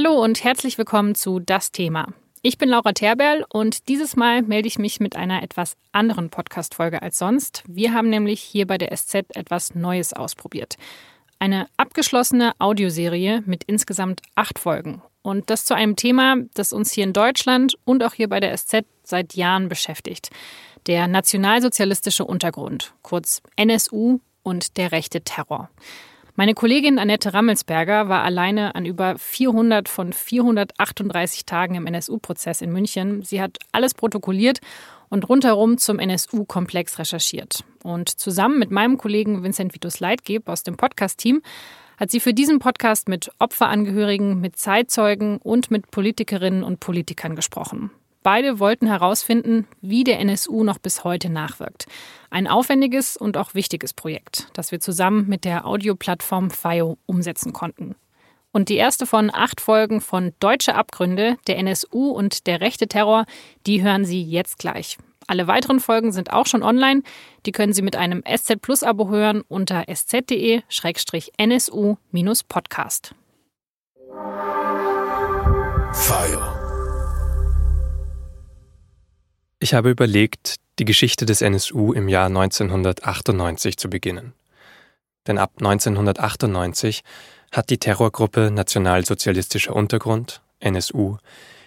Hallo und herzlich willkommen zu Das Thema. Ich bin Laura Terberl und dieses Mal melde ich mich mit einer etwas anderen Podcast-Folge als sonst. Wir haben nämlich hier bei der SZ etwas Neues ausprobiert. Eine abgeschlossene Audioserie mit insgesamt acht Folgen. Und das zu einem Thema, das uns hier in Deutschland und auch hier bei der SZ seit Jahren beschäftigt. Der nationalsozialistische Untergrund, kurz NSU und der rechte Terror. Meine Kollegin Annette Rammelsberger war alleine an über 400 von 438 Tagen im NSU-Prozess in München. Sie hat alles protokolliert und rundherum zum NSU-Komplex recherchiert. Und zusammen mit meinem Kollegen Vincent Vitus Leitgeb aus dem Podcast-Team hat sie für diesen Podcast mit Opferangehörigen, mit Zeitzeugen und mit Politikerinnen und Politikern gesprochen. Beide wollten herausfinden, wie der NSU noch bis heute nachwirkt. Ein aufwendiges und auch wichtiges Projekt, das wir zusammen mit der Audioplattform FIO umsetzen konnten. Und die erste von acht Folgen von Deutsche Abgründe, der NSU und der rechte Terror, die hören Sie jetzt gleich. Alle weiteren Folgen sind auch schon online. Die können Sie mit einem SZ Plus Abo hören unter sz.de-nsu-podcast. Fire. Ich habe überlegt, die Geschichte des NSU im Jahr 1998 zu beginnen. Denn ab 1998 hat die Terrorgruppe Nationalsozialistischer Untergrund, NSU,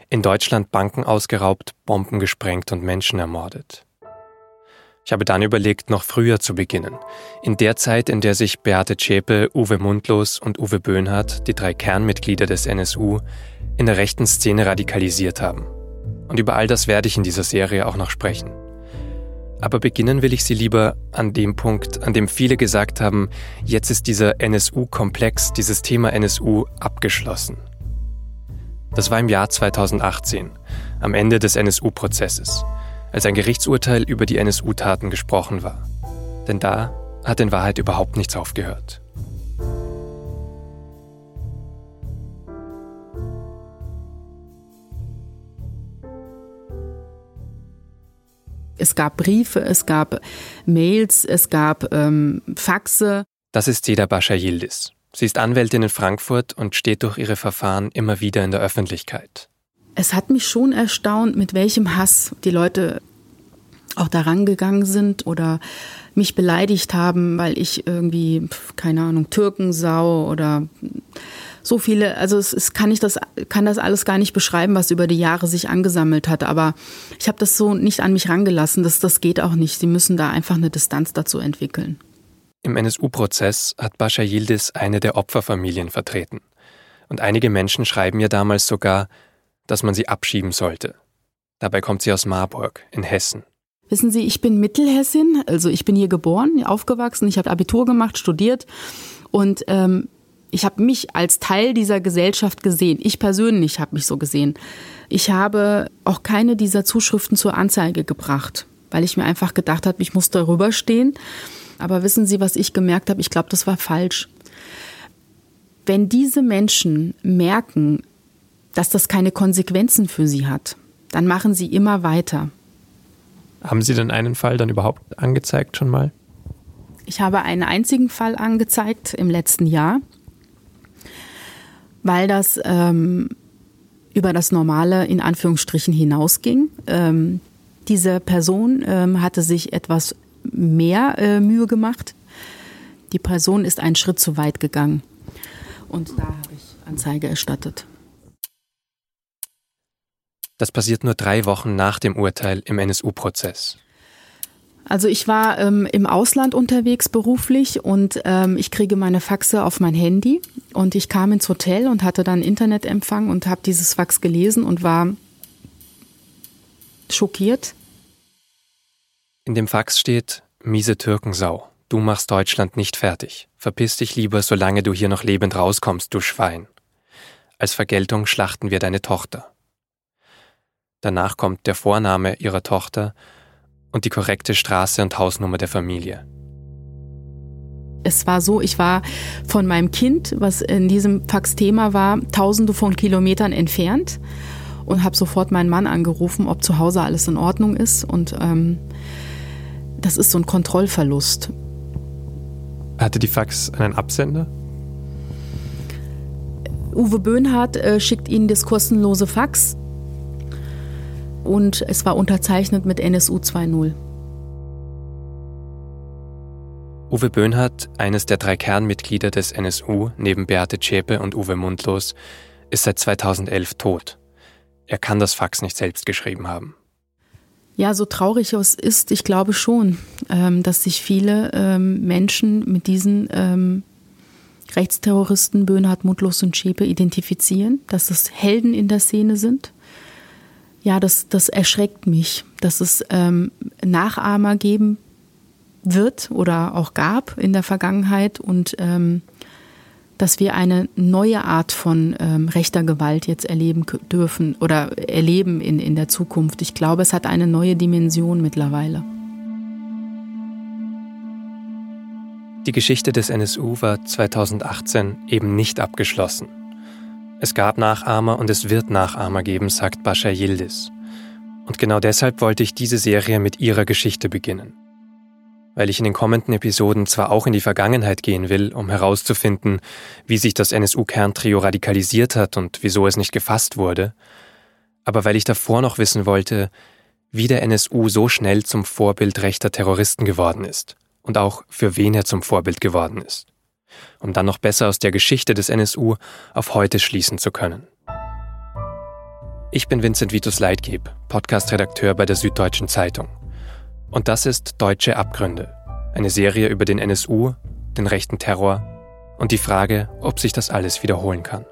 in Deutschland Banken ausgeraubt, Bomben gesprengt und Menschen ermordet. Ich habe dann überlegt, noch früher zu beginnen, in der Zeit, in der sich Beate Zschäpe, Uwe Mundlos und Uwe Böhnhardt, die drei Kernmitglieder des NSU, in der rechten Szene radikalisiert haben. Und über all das werde ich in dieser Serie auch noch sprechen. Aber beginnen will ich sie lieber an dem Punkt, an dem viele gesagt haben, jetzt ist dieser NSU-Komplex, dieses Thema NSU abgeschlossen. Das war im Jahr 2018, am Ende des NSU-Prozesses, als ein Gerichtsurteil über die NSU-Taten gesprochen war. Denn da hat in Wahrheit überhaupt nichts aufgehört. Es gab Briefe, es gab Mails, es gab ähm, Faxe. Das ist Seda Bascha Yildiz. Sie ist Anwältin in Frankfurt und steht durch ihre Verfahren immer wieder in der Öffentlichkeit. Es hat mich schon erstaunt, mit welchem Hass die Leute auch daran gegangen sind oder mich beleidigt haben, weil ich irgendwie, keine Ahnung, Türkensau oder so viele, also es, es kann ich das, kann das alles gar nicht beschreiben, was über die Jahre sich angesammelt hat. Aber ich habe das so nicht an mich rangelassen. Das, das geht auch nicht. Sie müssen da einfach eine Distanz dazu entwickeln. Im NSU-Prozess hat Bascha Yildiz eine der Opferfamilien vertreten. Und einige Menschen schreiben ihr damals sogar, dass man sie abschieben sollte. Dabei kommt sie aus Marburg in Hessen. Wissen Sie, ich bin Mittelhessin, also ich bin hier geboren, aufgewachsen, ich habe Abitur gemacht, studiert und ähm, ich habe mich als Teil dieser Gesellschaft gesehen. Ich persönlich habe mich so gesehen. Ich habe auch keine dieser Zuschriften zur Anzeige gebracht, weil ich mir einfach gedacht habe, ich muss darüber stehen. Aber wissen Sie, was ich gemerkt habe? Ich glaube, das war falsch. Wenn diese Menschen merken, dass das keine Konsequenzen für sie hat, dann machen sie immer weiter. Haben Sie denn einen Fall dann überhaupt angezeigt schon mal? Ich habe einen einzigen Fall angezeigt im letzten Jahr weil das ähm, über das Normale in Anführungsstrichen hinausging. Ähm, diese Person ähm, hatte sich etwas mehr äh, Mühe gemacht. Die Person ist einen Schritt zu weit gegangen. Und da habe ich Anzeige erstattet. Das passiert nur drei Wochen nach dem Urteil im NSU-Prozess. Also ich war ähm, im Ausland unterwegs beruflich und ähm, ich kriege meine Faxe auf mein Handy und ich kam ins Hotel und hatte dann Internetempfang und habe dieses Fax gelesen und war schockiert. In dem Fax steht, miese Türkensau, du machst Deutschland nicht fertig. Verpiss dich lieber, solange du hier noch lebend rauskommst, du Schwein. Als Vergeltung schlachten wir deine Tochter. Danach kommt der Vorname ihrer Tochter und die korrekte Straße und Hausnummer der Familie. Es war so, ich war von meinem Kind, was in diesem Fax Thema war, tausende von Kilometern entfernt und habe sofort meinen Mann angerufen, ob zu Hause alles in Ordnung ist. Und ähm, das ist so ein Kontrollverlust. Hatte die Fax einen Absender? Uwe Böhnhardt äh, schickt Ihnen das kostenlose Fax und es war unterzeichnet mit NSU 2.0. Uwe Böhnhardt, eines der drei Kernmitglieder des NSU, neben Beate Zschäpe und Uwe Mundlos, ist seit 2011 tot. Er kann das Fax nicht selbst geschrieben haben. Ja, so traurig es ist, ich glaube schon, ähm, dass sich viele ähm, Menschen mit diesen ähm, Rechtsterroristen Böhnhardt, Mundlos und Schäpe identifizieren, dass es Helden in der Szene sind. Ja, das, das erschreckt mich, dass es ähm, Nachahmer geben wird oder auch gab in der Vergangenheit und ähm, dass wir eine neue Art von ähm, rechter Gewalt jetzt erleben dürfen oder erleben in, in der Zukunft. Ich glaube, es hat eine neue Dimension mittlerweile. Die Geschichte des NSU war 2018 eben nicht abgeschlossen. Es gab Nachahmer und es wird Nachahmer geben, sagt Bascha Yildiz. Und genau deshalb wollte ich diese Serie mit ihrer Geschichte beginnen weil ich in den kommenden Episoden zwar auch in die Vergangenheit gehen will, um herauszufinden, wie sich das NSU-Kerntrio radikalisiert hat und wieso es nicht gefasst wurde, aber weil ich davor noch wissen wollte, wie der NSU so schnell zum Vorbild rechter Terroristen geworden ist und auch für wen er zum Vorbild geworden ist, um dann noch besser aus der Geschichte des NSU auf heute schließen zu können. Ich bin Vincent Vitus Leitgeb, Podcast-Redakteur bei der Süddeutschen Zeitung. Und das ist Deutsche Abgründe, eine Serie über den NSU, den rechten Terror und die Frage, ob sich das alles wiederholen kann.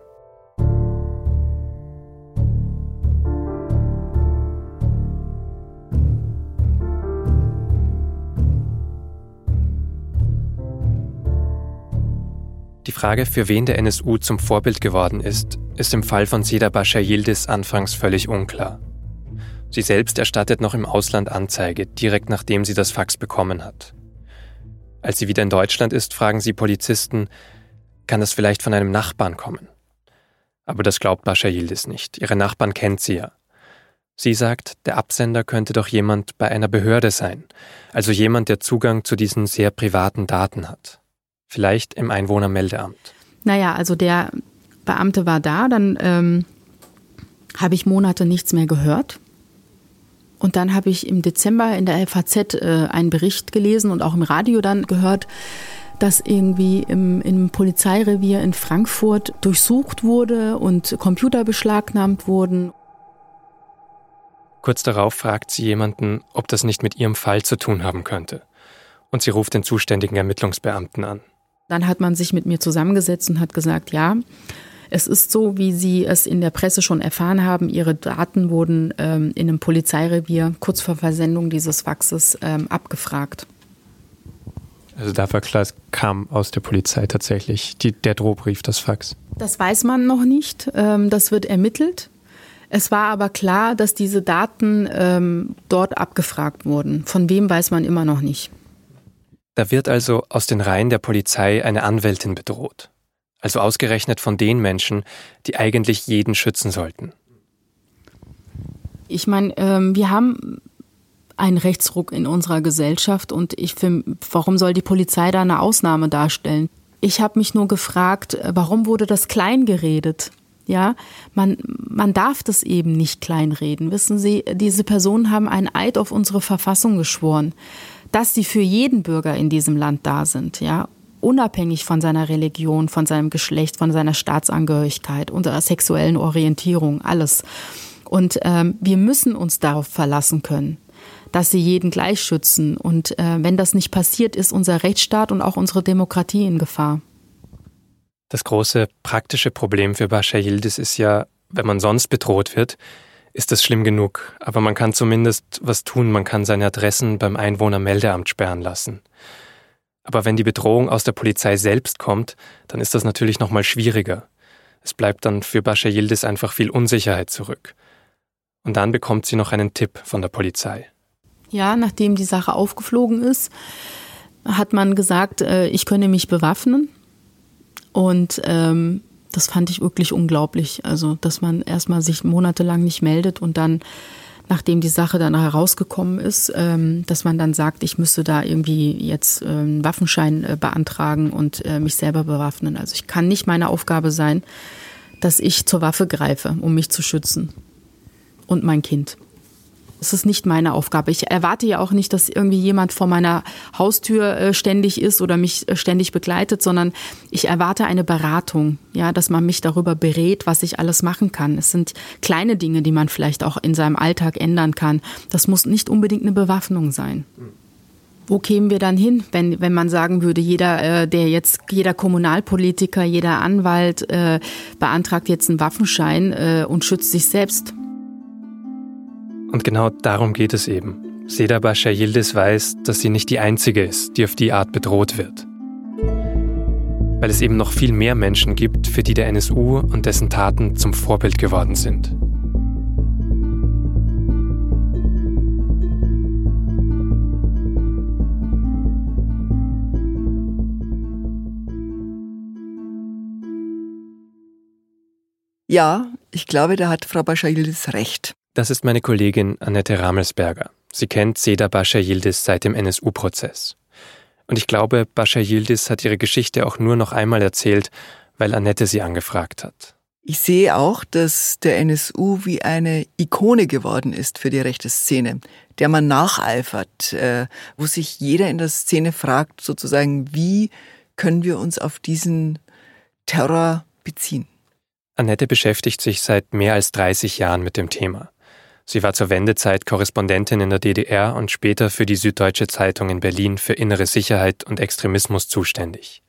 Die Frage, für wen der NSU zum Vorbild geworden ist, ist im Fall von Seda Bashar Yildiz anfangs völlig unklar. Sie selbst erstattet noch im Ausland Anzeige, direkt nachdem sie das Fax bekommen hat. Als sie wieder in Deutschland ist, fragen sie Polizisten, kann das vielleicht von einem Nachbarn kommen? Aber das glaubt Bascha Yildiz nicht. Ihre Nachbarn kennt sie ja. Sie sagt, der Absender könnte doch jemand bei einer Behörde sein, also jemand, der Zugang zu diesen sehr privaten Daten hat. Vielleicht im Einwohnermeldeamt. Naja, also der Beamte war da, dann ähm, habe ich Monate nichts mehr gehört. Und dann habe ich im Dezember in der FAZ äh, einen Bericht gelesen und auch im Radio dann gehört, dass irgendwie im, im Polizeirevier in Frankfurt durchsucht wurde und Computer beschlagnahmt wurden. Kurz darauf fragt sie jemanden, ob das nicht mit ihrem Fall zu tun haben könnte. Und sie ruft den zuständigen Ermittlungsbeamten an. Dann hat man sich mit mir zusammengesetzt und hat gesagt, ja, es ist so, wie Sie es in der Presse schon erfahren haben, Ihre Daten wurden ähm, in einem Polizeirevier kurz vor Versendung dieses Faxes ähm, abgefragt. Also da war klar, es kam aus der Polizei tatsächlich die, der Drohbrief, das Fax. Das weiß man noch nicht. Ähm, das wird ermittelt. Es war aber klar, dass diese Daten ähm, dort abgefragt wurden. Von wem weiß man immer noch nicht. Da wird also aus den Reihen der Polizei eine Anwältin bedroht also ausgerechnet von den Menschen, die eigentlich jeden schützen sollten. Ich meine, ähm, wir haben einen Rechtsruck in unserer Gesellschaft und ich finde, warum soll die Polizei da eine Ausnahme darstellen? Ich habe mich nur gefragt, äh, warum wurde das klein geredet? Ja, man, man darf das eben nicht kleinreden. Wissen Sie, diese Personen haben einen Eid auf unsere Verfassung geschworen, dass sie für jeden Bürger in diesem Land da sind, ja unabhängig von seiner Religion, von seinem Geschlecht, von seiner Staatsangehörigkeit, unserer sexuellen Orientierung, alles. Und ähm, wir müssen uns darauf verlassen können, dass sie jeden gleich schützen. Und äh, wenn das nicht passiert, ist unser Rechtsstaat und auch unsere Demokratie in Gefahr. Das große praktische Problem für Bashar Yildiz ist ja, wenn man sonst bedroht wird, ist das schlimm genug. Aber man kann zumindest was tun. Man kann seine Adressen beim Einwohnermeldeamt sperren lassen. Aber wenn die Bedrohung aus der Polizei selbst kommt, dann ist das natürlich noch mal schwieriger. Es bleibt dann für Bashar Yildiz einfach viel Unsicherheit zurück. Und dann bekommt sie noch einen Tipp von der Polizei. Ja, nachdem die Sache aufgeflogen ist, hat man gesagt, äh, ich könne mich bewaffnen. Und ähm, das fand ich wirklich unglaublich. Also, dass man erstmal sich monatelang nicht meldet und dann nachdem die Sache dann herausgekommen ist, ähm, dass man dann sagt, ich müsste da irgendwie jetzt ähm, einen Waffenschein äh, beantragen und äh, mich selber bewaffnen. Also ich kann nicht meine Aufgabe sein, dass ich zur Waffe greife, um mich zu schützen. Und mein Kind. Es ist nicht meine Aufgabe. Ich erwarte ja auch nicht, dass irgendwie jemand vor meiner Haustür äh, ständig ist oder mich äh, ständig begleitet, sondern ich erwarte eine Beratung, ja, dass man mich darüber berät, was ich alles machen kann. Es sind kleine Dinge, die man vielleicht auch in seinem Alltag ändern kann. Das muss nicht unbedingt eine Bewaffnung sein. Wo kämen wir dann hin, wenn, wenn man sagen würde, jeder, äh, der jetzt, jeder Kommunalpolitiker, jeder Anwalt äh, beantragt jetzt einen Waffenschein äh, und schützt sich selbst? Und genau darum geht es eben. Seda Bascha Yildiz weiß, dass sie nicht die Einzige ist, die auf die Art bedroht wird. Weil es eben noch viel mehr Menschen gibt, für die der NSU und dessen Taten zum Vorbild geworden sind. Ja, ich glaube, da hat Frau Bascha Yildiz recht. Das ist meine Kollegin Annette Ramelsberger. Sie kennt Seda Bascha Yildiz seit dem NSU-Prozess. Und ich glaube, Bascha Yildiz hat ihre Geschichte auch nur noch einmal erzählt, weil Annette sie angefragt hat. Ich sehe auch, dass der NSU wie eine Ikone geworden ist für die rechte Szene, der man nacheifert, äh, wo sich jeder in der Szene fragt, sozusagen, wie können wir uns auf diesen Terror beziehen. Annette beschäftigt sich seit mehr als 30 Jahren mit dem Thema. Sie war zur Wendezeit Korrespondentin in der DDR und später für die Süddeutsche Zeitung in Berlin für innere Sicherheit und Extremismus zuständig.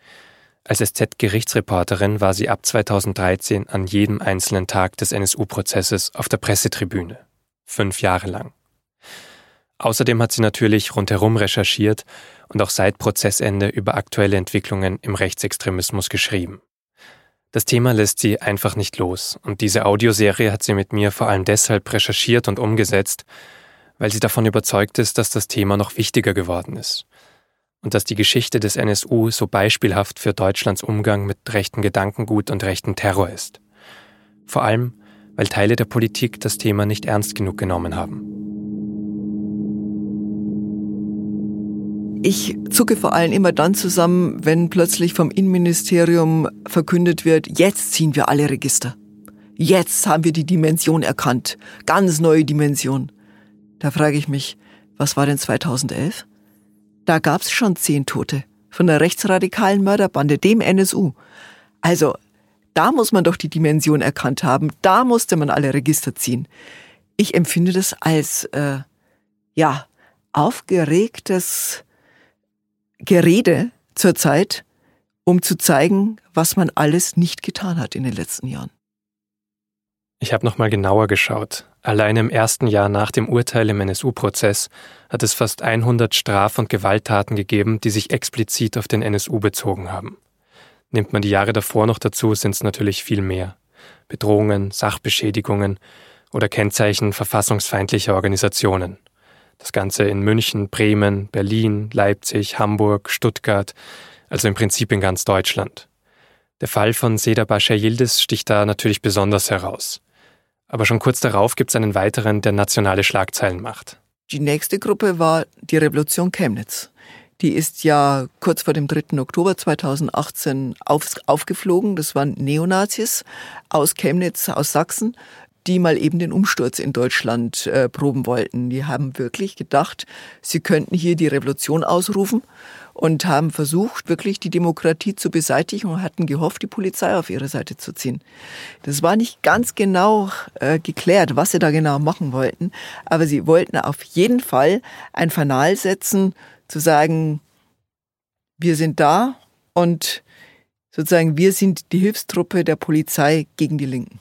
Als SZ-Gerichtsreporterin war sie ab 2013 an jedem einzelnen Tag des NSU-Prozesses auf der Pressetribüne. Fünf Jahre lang. Außerdem hat sie natürlich rundherum recherchiert und auch seit Prozessende über aktuelle Entwicklungen im Rechtsextremismus geschrieben. Das Thema lässt sie einfach nicht los und diese Audioserie hat sie mit mir vor allem deshalb recherchiert und umgesetzt, weil sie davon überzeugt ist, dass das Thema noch wichtiger geworden ist und dass die Geschichte des NSU so beispielhaft für Deutschlands Umgang mit rechten Gedankengut und rechten Terror ist. Vor allem, weil Teile der Politik das Thema nicht ernst genug genommen haben. Ich zucke vor allem immer dann zusammen, wenn plötzlich vom Innenministerium verkündet wird, jetzt ziehen wir alle Register. Jetzt haben wir die Dimension erkannt. Ganz neue Dimension. Da frage ich mich, was war denn 2011? Da gab's schon zehn Tote von der rechtsradikalen Mörderbande, dem NSU. Also, da muss man doch die Dimension erkannt haben. Da musste man alle Register ziehen. Ich empfinde das als, äh, ja, aufgeregtes Gerede zurzeit, um zu zeigen, was man alles nicht getan hat in den letzten Jahren. Ich habe nochmal genauer geschaut. Allein im ersten Jahr nach dem Urteil im NSU-Prozess hat es fast 100 Straf- und Gewalttaten gegeben, die sich explizit auf den NSU bezogen haben. Nimmt man die Jahre davor noch dazu, sind es natürlich viel mehr. Bedrohungen, Sachbeschädigungen oder Kennzeichen verfassungsfeindlicher Organisationen. Das Ganze in München, Bremen, Berlin, Leipzig, Hamburg, Stuttgart, also im Prinzip in ganz Deutschland. Der Fall von Seda Bascha Yildiz sticht da natürlich besonders heraus. Aber schon kurz darauf gibt es einen weiteren, der nationale Schlagzeilen macht. Die nächste Gruppe war die Revolution Chemnitz. Die ist ja kurz vor dem 3. Oktober 2018 auf, aufgeflogen. Das waren Neonazis aus Chemnitz, aus Sachsen, die mal eben den Umsturz in Deutschland äh, proben wollten. Die haben wirklich gedacht, sie könnten hier die Revolution ausrufen und haben versucht, wirklich die Demokratie zu beseitigen und hatten gehofft, die Polizei auf ihre Seite zu ziehen. Das war nicht ganz genau äh, geklärt, was sie da genau machen wollten, aber sie wollten auf jeden Fall ein Fanal setzen, zu sagen, wir sind da und sozusagen wir sind die Hilfstruppe der Polizei gegen die Linken.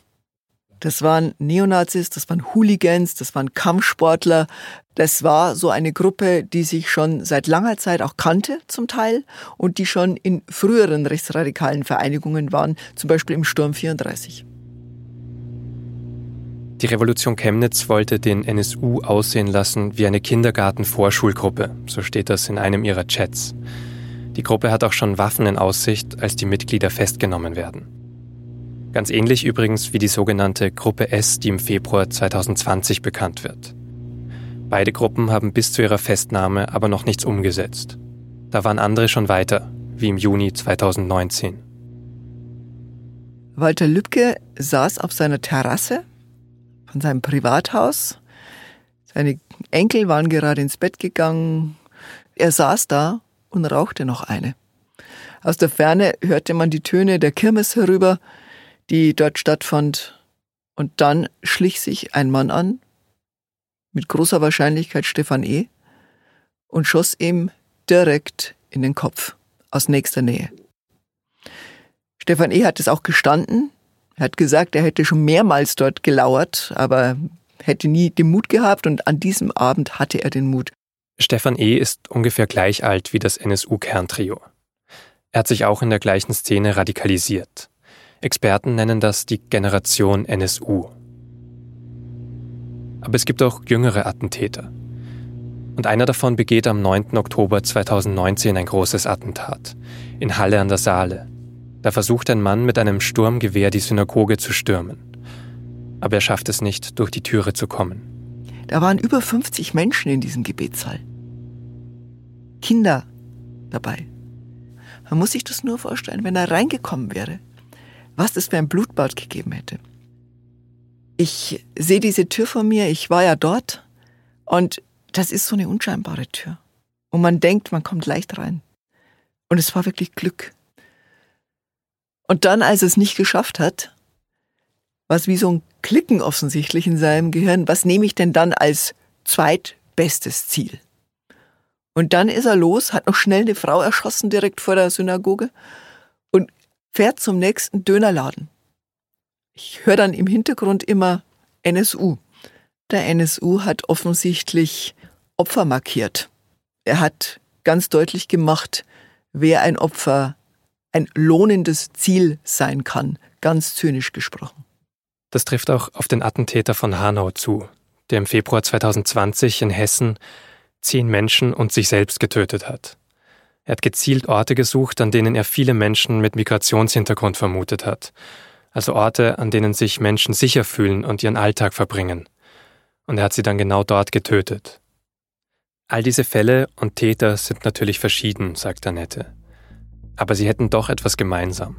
Das waren Neonazis, das waren Hooligans, das waren Kampfsportler. Das war so eine Gruppe, die sich schon seit langer Zeit auch kannte zum Teil und die schon in früheren rechtsradikalen Vereinigungen waren, zum Beispiel im Sturm 34. Die Revolution Chemnitz wollte den NSU aussehen lassen wie eine Kindergarten-Vorschulgruppe, so steht das in einem ihrer Chats. Die Gruppe hat auch schon Waffen in Aussicht, als die Mitglieder festgenommen werden. Ganz ähnlich übrigens wie die sogenannte Gruppe S, die im Februar 2020 bekannt wird. Beide Gruppen haben bis zu ihrer Festnahme aber noch nichts umgesetzt. Da waren andere schon weiter, wie im Juni 2019. Walter Lübcke saß auf seiner Terrasse von seinem Privathaus. Seine Enkel waren gerade ins Bett gegangen. Er saß da und rauchte noch eine. Aus der Ferne hörte man die Töne der Kirmes herüber, die dort stattfand. Und dann schlich sich ein Mann an, mit großer Wahrscheinlichkeit Stefan E., und schoss ihm direkt in den Kopf, aus nächster Nähe. Stefan E. hat es auch gestanden. Er hat gesagt, er hätte schon mehrmals dort gelauert, aber hätte nie den Mut gehabt und an diesem Abend hatte er den Mut. Stefan E. ist ungefähr gleich alt wie das NSU-Kerntrio. Er hat sich auch in der gleichen Szene radikalisiert. Experten nennen das die Generation NSU. Aber es gibt auch jüngere Attentäter. Und einer davon begeht am 9. Oktober 2019 ein großes Attentat in Halle an der Saale. Da versucht ein Mann mit einem Sturmgewehr die Synagoge zu stürmen. Aber er schafft es nicht, durch die Türe zu kommen. Da waren über 50 Menschen in diesem Gebetssaal. Kinder dabei. Man muss sich das nur vorstellen, wenn er reingekommen wäre, was das für ein Blutbad gegeben hätte. Ich sehe diese Tür vor mir, ich war ja dort und das ist so eine unscheinbare Tür. Und man denkt, man kommt leicht rein. Und es war wirklich Glück. Und dann, als er es nicht geschafft hat, war es wie so ein Klicken offensichtlich in seinem Gehirn. Was nehme ich denn dann als zweitbestes Ziel? Und dann ist er los, hat noch schnell eine Frau erschossen direkt vor der Synagoge fährt zum nächsten Dönerladen. Ich höre dann im Hintergrund immer NSU. Der NSU hat offensichtlich Opfer markiert. Er hat ganz deutlich gemacht, wer ein Opfer, ein lohnendes Ziel sein kann, ganz zynisch gesprochen. Das trifft auch auf den Attentäter von Hanau zu, der im Februar 2020 in Hessen zehn Menschen und sich selbst getötet hat. Er hat gezielt Orte gesucht, an denen er viele Menschen mit Migrationshintergrund vermutet hat, also Orte, an denen sich Menschen sicher fühlen und ihren Alltag verbringen. Und er hat sie dann genau dort getötet. All diese Fälle und Täter sind natürlich verschieden, sagt Annette. Aber sie hätten doch etwas gemeinsam.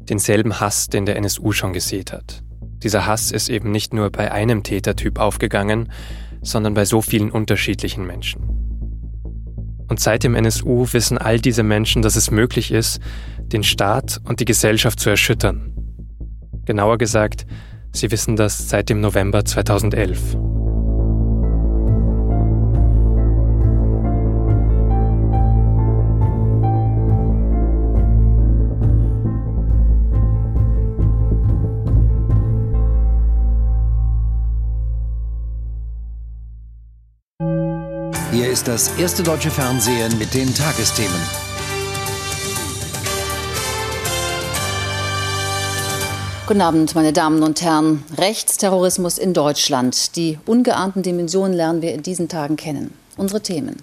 Denselben Hass, den der NSU schon gesät hat. Dieser Hass ist eben nicht nur bei einem Tätertyp aufgegangen, sondern bei so vielen unterschiedlichen Menschen. Und seit dem NSU wissen all diese Menschen, dass es möglich ist, den Staat und die Gesellschaft zu erschüttern. Genauer gesagt, sie wissen das seit dem November 2011. Hier ist das erste deutsche Fernsehen mit den Tagesthemen. Guten Abend, meine Damen und Herren. Rechtsterrorismus in Deutschland. Die ungeahnten Dimensionen lernen wir in diesen Tagen kennen. Unsere Themen.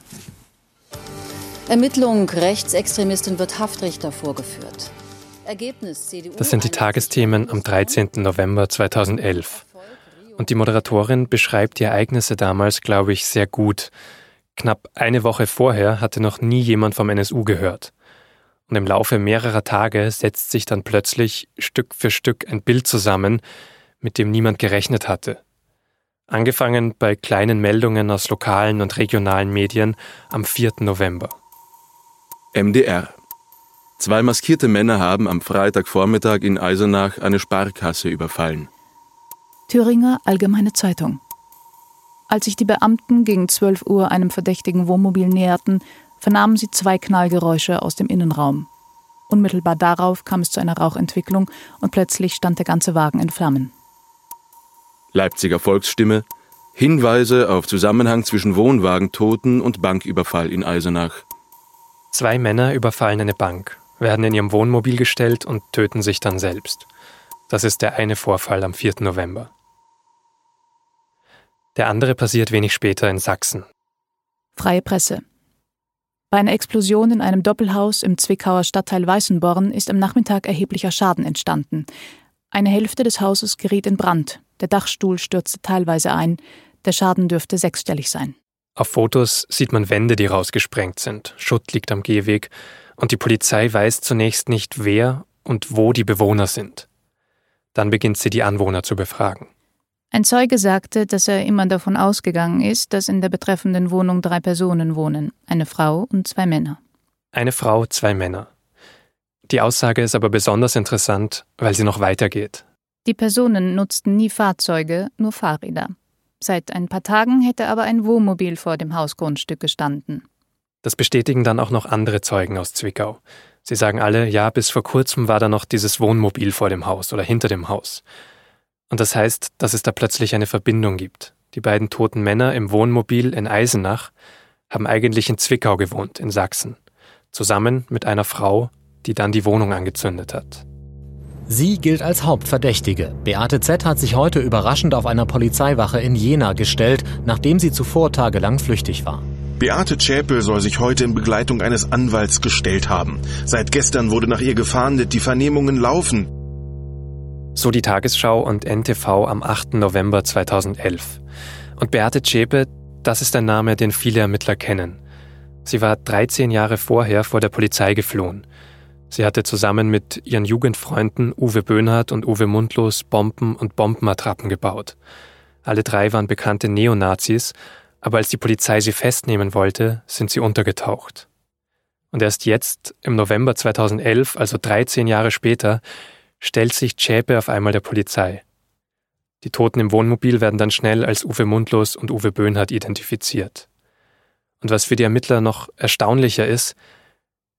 Ermittlung. Rechtsextremistin wird Haftrichter vorgeführt. Ergebnis CDU. Das sind die Tagesthemen am 13. November 2011. Und die Moderatorin beschreibt die Ereignisse damals, glaube ich, sehr gut. Knapp eine Woche vorher hatte noch nie jemand vom NSU gehört. Und im Laufe mehrerer Tage setzt sich dann plötzlich Stück für Stück ein Bild zusammen, mit dem niemand gerechnet hatte. Angefangen bei kleinen Meldungen aus lokalen und regionalen Medien am 4. November. MDR. Zwei maskierte Männer haben am Freitagvormittag in Eisenach eine Sparkasse überfallen. Thüringer Allgemeine Zeitung. Als sich die Beamten gegen 12 Uhr einem verdächtigen Wohnmobil näherten, vernahmen sie zwei Knallgeräusche aus dem Innenraum. Unmittelbar darauf kam es zu einer Rauchentwicklung und plötzlich stand der ganze Wagen in Flammen. Leipziger Volksstimme Hinweise auf Zusammenhang zwischen Wohnwagentoten und Banküberfall in Eisenach. Zwei Männer überfallen eine Bank, werden in ihrem Wohnmobil gestellt und töten sich dann selbst. Das ist der eine Vorfall am 4. November. Der andere passiert wenig später in Sachsen. Freie Presse. Bei einer Explosion in einem Doppelhaus im Zwickauer Stadtteil Weißenborn ist am Nachmittag erheblicher Schaden entstanden. Eine Hälfte des Hauses geriet in Brand, der Dachstuhl stürzte teilweise ein, der Schaden dürfte sechsstellig sein. Auf Fotos sieht man Wände, die rausgesprengt sind, Schutt liegt am Gehweg und die Polizei weiß zunächst nicht, wer und wo die Bewohner sind. Dann beginnt sie die Anwohner zu befragen. Ein Zeuge sagte, dass er immer davon ausgegangen ist, dass in der betreffenden Wohnung drei Personen wohnen, eine Frau und zwei Männer. Eine Frau, zwei Männer. Die Aussage ist aber besonders interessant, weil sie noch weitergeht. Die Personen nutzten nie Fahrzeuge, nur Fahrräder. Seit ein paar Tagen hätte aber ein Wohnmobil vor dem Hausgrundstück gestanden. Das bestätigen dann auch noch andere Zeugen aus Zwickau. Sie sagen alle, ja, bis vor kurzem war da noch dieses Wohnmobil vor dem Haus oder hinter dem Haus. Und das heißt, dass es da plötzlich eine Verbindung gibt. Die beiden toten Männer im Wohnmobil in Eisenach haben eigentlich in Zwickau gewohnt, in Sachsen, zusammen mit einer Frau, die dann die Wohnung angezündet hat. Sie gilt als Hauptverdächtige. Beate Z. hat sich heute überraschend auf einer Polizeiwache in Jena gestellt, nachdem sie zuvor tagelang flüchtig war. Beate Zschäpel soll sich heute in Begleitung eines Anwalts gestellt haben. Seit gestern wurde nach ihr gefahndet, die Vernehmungen laufen. So die Tagesschau und NTV am 8. November 2011. Und Beate Zschäpe, das ist ein Name, den viele Ermittler kennen. Sie war 13 Jahre vorher vor der Polizei geflohen. Sie hatte zusammen mit ihren Jugendfreunden Uwe Böhnhardt und Uwe Mundlos Bomben und Bombenattrappen gebaut. Alle drei waren bekannte Neonazis, aber als die Polizei sie festnehmen wollte, sind sie untergetaucht. Und erst jetzt, im November 2011, also 13 Jahre später, stellt sich Zschäpe auf einmal der Polizei. Die Toten im Wohnmobil werden dann schnell als Uwe Mundlos und Uwe Böhnhardt identifiziert. Und was für die Ermittler noch erstaunlicher ist,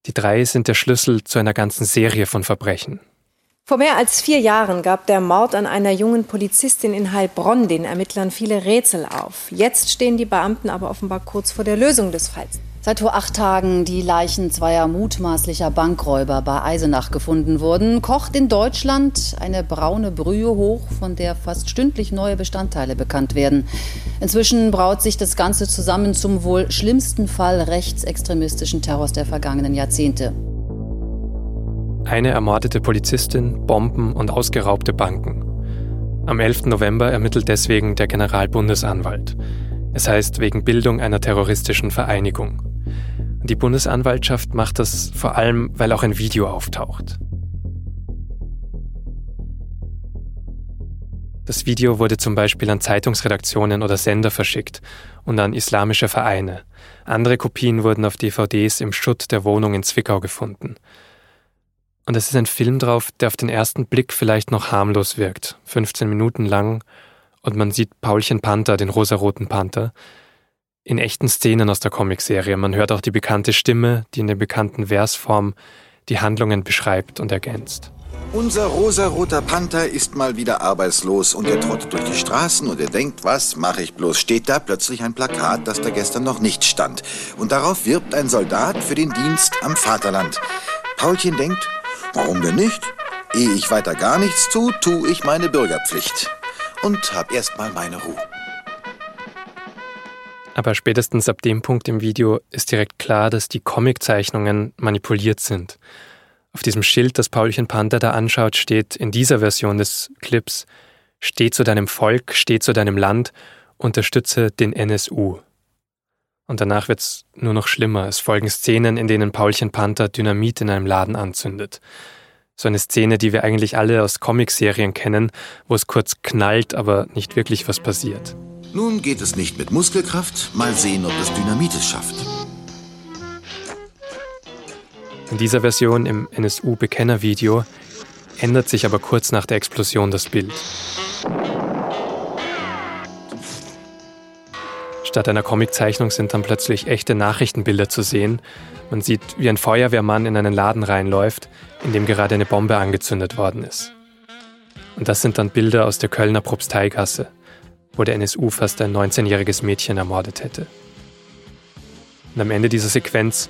die drei sind der Schlüssel zu einer ganzen Serie von Verbrechen. Vor mehr als vier Jahren gab der Mord an einer jungen Polizistin in Heilbronn den Ermittlern viele Rätsel auf. Jetzt stehen die Beamten aber offenbar kurz vor der Lösung des Falls. Seit vor acht Tagen die Leichen zweier mutmaßlicher Bankräuber bei Eisenach gefunden wurden, kocht in Deutschland eine braune Brühe hoch, von der fast stündlich neue Bestandteile bekannt werden. Inzwischen braut sich das Ganze zusammen zum wohl schlimmsten Fall rechtsextremistischen Terrors der vergangenen Jahrzehnte. Eine ermordete Polizistin, Bomben und ausgeraubte Banken. Am 11. November ermittelt deswegen der Generalbundesanwalt. Es heißt wegen Bildung einer terroristischen Vereinigung. Die Bundesanwaltschaft macht das vor allem, weil auch ein Video auftaucht. Das Video wurde zum Beispiel an Zeitungsredaktionen oder Sender verschickt und an islamische Vereine. Andere Kopien wurden auf DVDs im Schutt der Wohnung in Zwickau gefunden. Und es ist ein Film drauf, der auf den ersten Blick vielleicht noch harmlos wirkt, 15 Minuten lang, und man sieht Paulchen Panther, den rosaroten Panther, in echten Szenen aus der Comicserie. Man hört auch die bekannte Stimme, die in der bekannten Versform die Handlungen beschreibt und ergänzt. Unser rosaroter Panther ist mal wieder arbeitslos und er trottet durch die Straßen und er denkt, was mache ich bloß? Steht da plötzlich ein Plakat, das da gestern noch nicht stand. Und darauf wirbt ein Soldat für den Dienst am Vaterland. Paulchen denkt, warum denn nicht? Ehe ich weiter gar nichts tue, tue ich meine Bürgerpflicht. Und hab erstmal meine Ruhe. Aber spätestens ab dem Punkt im Video ist direkt klar, dass die Comiczeichnungen manipuliert sind. Auf diesem Schild, das Paulchen Panther da anschaut, steht in dieser Version des Clips: Steh zu deinem Volk, steh zu deinem Land, unterstütze den NSU. Und danach wird's nur noch schlimmer. Es folgen Szenen, in denen Paulchen Panther Dynamit in einem Laden anzündet. So eine Szene, die wir eigentlich alle aus Comicserien kennen, wo es kurz knallt, aber nicht wirklich was passiert. Nun geht es nicht mit Muskelkraft. Mal sehen, ob das Dynamit es schafft. In dieser Version im NSU-Bekenner-Video ändert sich aber kurz nach der Explosion das Bild. Statt einer Comiczeichnung sind dann plötzlich echte Nachrichtenbilder zu sehen. Man sieht, wie ein Feuerwehrmann in einen Laden reinläuft, in dem gerade eine Bombe angezündet worden ist. Und das sind dann Bilder aus der Kölner Propsteigasse wo der NSU fast ein 19-jähriges Mädchen ermordet hätte. Und am Ende dieser Sequenz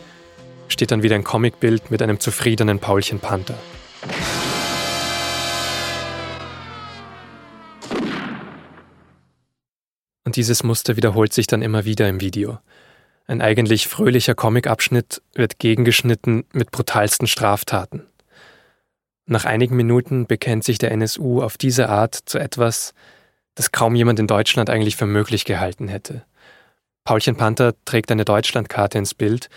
steht dann wieder ein Comicbild mit einem zufriedenen Paulchen Panther. Und dieses Muster wiederholt sich dann immer wieder im Video. Ein eigentlich fröhlicher Comicabschnitt wird gegengeschnitten mit brutalsten Straftaten. Nach einigen Minuten bekennt sich der NSU auf diese Art zu etwas, das kaum jemand in Deutschland eigentlich für möglich gehalten hätte. Paulchen Panther trägt eine Deutschlandkarte ins Bild,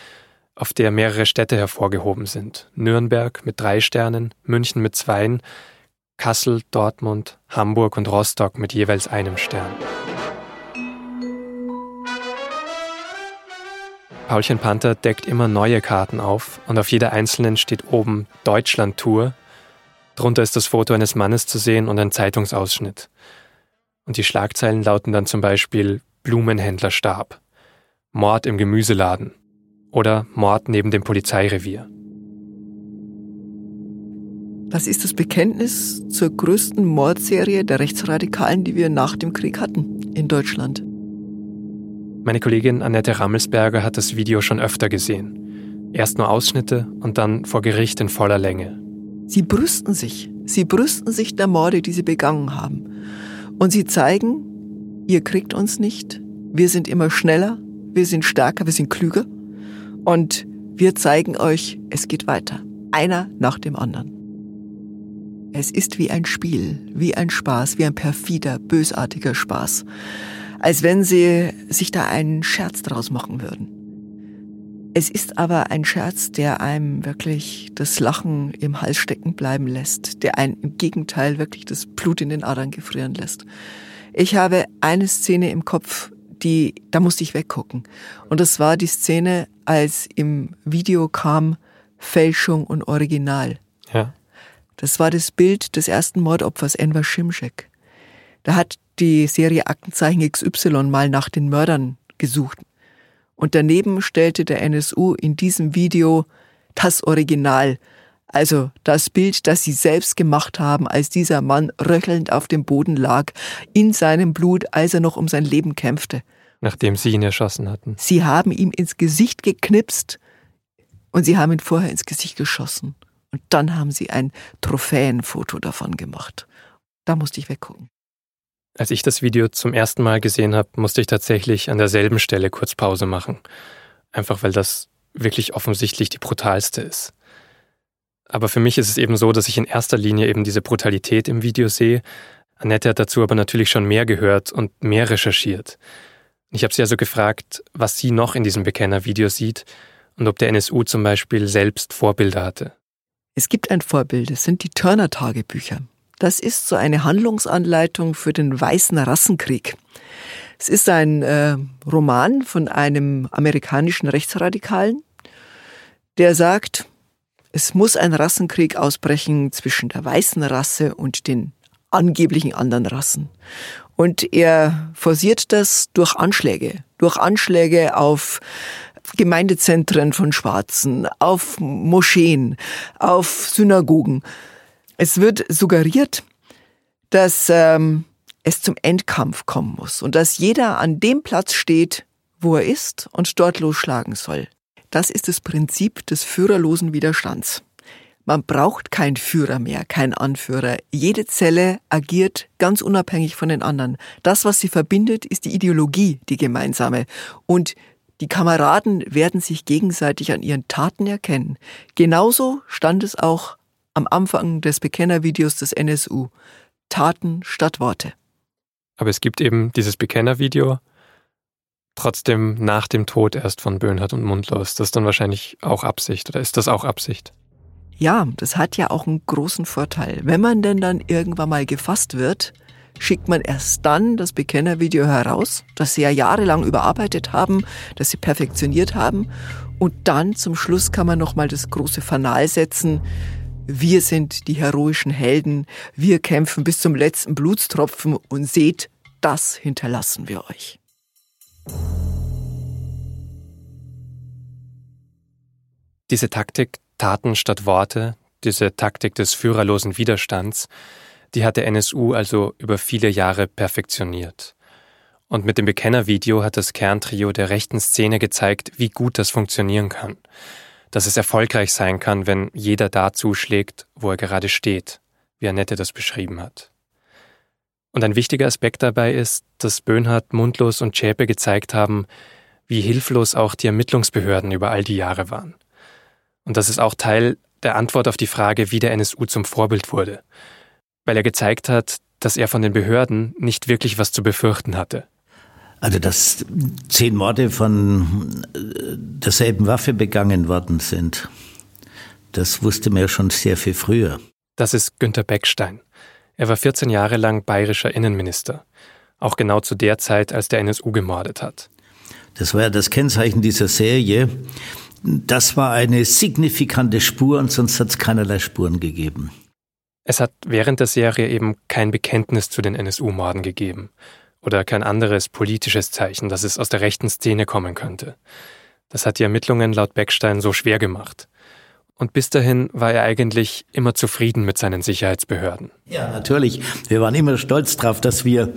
auf der mehrere Städte hervorgehoben sind. Nürnberg mit drei Sternen, München mit zweien, Kassel, Dortmund, Hamburg und Rostock mit jeweils einem Stern. Paulchen Panther deckt immer neue Karten auf und auf jeder einzelnen steht oben Deutschland Tour. Drunter ist das Foto eines Mannes zu sehen und ein Zeitungsausschnitt. Und die Schlagzeilen lauten dann zum Beispiel Blumenhändler starb, Mord im Gemüseladen oder Mord neben dem Polizeirevier. Das ist das Bekenntnis zur größten Mordserie der Rechtsradikalen, die wir nach dem Krieg hatten in Deutschland. Meine Kollegin Annette Rammelsberger hat das Video schon öfter gesehen. Erst nur Ausschnitte und dann vor Gericht in voller Länge. Sie brüsten sich. Sie brüsten sich der Morde, die sie begangen haben. Und sie zeigen, ihr kriegt uns nicht. Wir sind immer schneller, wir sind stärker, wir sind klüger. Und wir zeigen euch, es geht weiter. Einer nach dem anderen. Es ist wie ein Spiel, wie ein Spaß, wie ein perfider, bösartiger Spaß als wenn sie sich da einen Scherz draus machen würden. Es ist aber ein Scherz, der einem wirklich das Lachen im Hals stecken bleiben lässt, der einen im Gegenteil wirklich das Blut in den Adern gefrieren lässt. Ich habe eine Szene im Kopf, die, da musste ich weggucken. Und das war die Szene, als im Video kam Fälschung und Original. Ja. Das war das Bild des ersten Mordopfers Enver Schimschek. Da hat die Serie Aktenzeichen XY mal nach den Mördern gesucht. Und daneben stellte der NSU in diesem Video das Original, also das Bild, das sie selbst gemacht haben, als dieser Mann röchelnd auf dem Boden lag, in seinem Blut, als er noch um sein Leben kämpfte. Nachdem sie ihn erschossen hatten. Sie haben ihm ins Gesicht geknipst und sie haben ihn vorher ins Gesicht geschossen. Und dann haben sie ein Trophäenfoto davon gemacht. Da musste ich weggucken. Als ich das Video zum ersten Mal gesehen habe, musste ich tatsächlich an derselben Stelle kurz Pause machen. Einfach weil das wirklich offensichtlich die brutalste ist. Aber für mich ist es eben so, dass ich in erster Linie eben diese Brutalität im Video sehe. Annette hat dazu aber natürlich schon mehr gehört und mehr recherchiert. Ich habe sie also gefragt, was sie noch in diesem Bekennervideo sieht und ob der NSU zum Beispiel selbst Vorbilder hatte. Es gibt ein Vorbild, es sind die Turner-Tagebücher. Das ist so eine Handlungsanleitung für den weißen Rassenkrieg. Es ist ein äh, Roman von einem amerikanischen Rechtsradikalen, der sagt, es muss ein Rassenkrieg ausbrechen zwischen der weißen Rasse und den angeblichen anderen Rassen. Und er forciert das durch Anschläge, durch Anschläge auf Gemeindezentren von Schwarzen, auf Moscheen, auf Synagogen. Es wird suggeriert, dass ähm, es zum Endkampf kommen muss und dass jeder an dem Platz steht, wo er ist und dort losschlagen soll. Das ist das Prinzip des führerlosen Widerstands. Man braucht keinen Führer mehr, keinen Anführer. Jede Zelle agiert ganz unabhängig von den anderen. Das, was sie verbindet, ist die Ideologie, die gemeinsame. Und die Kameraden werden sich gegenseitig an ihren Taten erkennen. Genauso stand es auch am Anfang des Bekennervideos des NSU. Taten statt Worte. Aber es gibt eben dieses Bekennervideo, trotzdem nach dem Tod erst von Böhnhardt und Mundlos. Das ist dann wahrscheinlich auch Absicht oder ist das auch Absicht? Ja, das hat ja auch einen großen Vorteil. Wenn man denn dann irgendwann mal gefasst wird, schickt man erst dann das Bekennervideo heraus, das sie ja jahrelang überarbeitet haben, das sie perfektioniert haben. Und dann zum Schluss kann man nochmal das große Fanal setzen, wir sind die heroischen Helden, wir kämpfen bis zum letzten Blutstropfen und seht, das hinterlassen wir euch. Diese Taktik Taten statt Worte, diese Taktik des führerlosen Widerstands, die hat der NSU also über viele Jahre perfektioniert. Und mit dem Bekennervideo hat das Kerntrio der rechten Szene gezeigt, wie gut das funktionieren kann dass es erfolgreich sein kann, wenn jeder da zuschlägt, wo er gerade steht, wie Annette das beschrieben hat. Und ein wichtiger Aspekt dabei ist, dass Böhnhardt, Mundlos und Schäpe gezeigt haben, wie hilflos auch die Ermittlungsbehörden über all die Jahre waren. Und das ist auch Teil der Antwort auf die Frage, wie der NSU zum Vorbild wurde, weil er gezeigt hat, dass er von den Behörden nicht wirklich was zu befürchten hatte. Also, dass zehn Morde von äh, derselben Waffe begangen worden sind, das wusste man ja schon sehr viel früher. Das ist Günter Beckstein. Er war 14 Jahre lang bayerischer Innenminister, auch genau zu der Zeit, als der NSU gemordet hat. Das war ja das Kennzeichen dieser Serie. Das war eine signifikante Spur und sonst hat es keinerlei Spuren gegeben. Es hat während der Serie eben kein Bekenntnis zu den NSU-Morden gegeben oder kein anderes politisches Zeichen, dass es aus der rechten Szene kommen könnte. Das hat die Ermittlungen laut Beckstein so schwer gemacht. Und bis dahin war er eigentlich immer zufrieden mit seinen Sicherheitsbehörden. Ja, natürlich. Wir waren immer stolz darauf, dass wir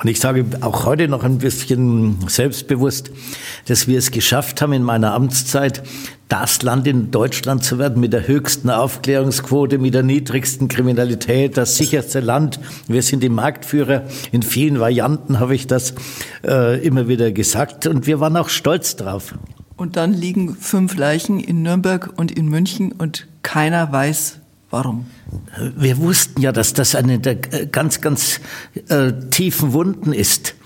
und ich sage auch heute noch ein bisschen selbstbewusst, dass wir es geschafft haben, in meiner Amtszeit das Land in Deutschland zu werden mit der höchsten Aufklärungsquote, mit der niedrigsten Kriminalität, das sicherste Land. Wir sind die Marktführer. In vielen Varianten habe ich das äh, immer wieder gesagt und wir waren auch stolz drauf. Und dann liegen fünf Leichen in Nürnberg und in München und keiner weiß, Warum? Wir wussten ja, dass das eine der ganz, ganz äh, tiefen Wunden ist.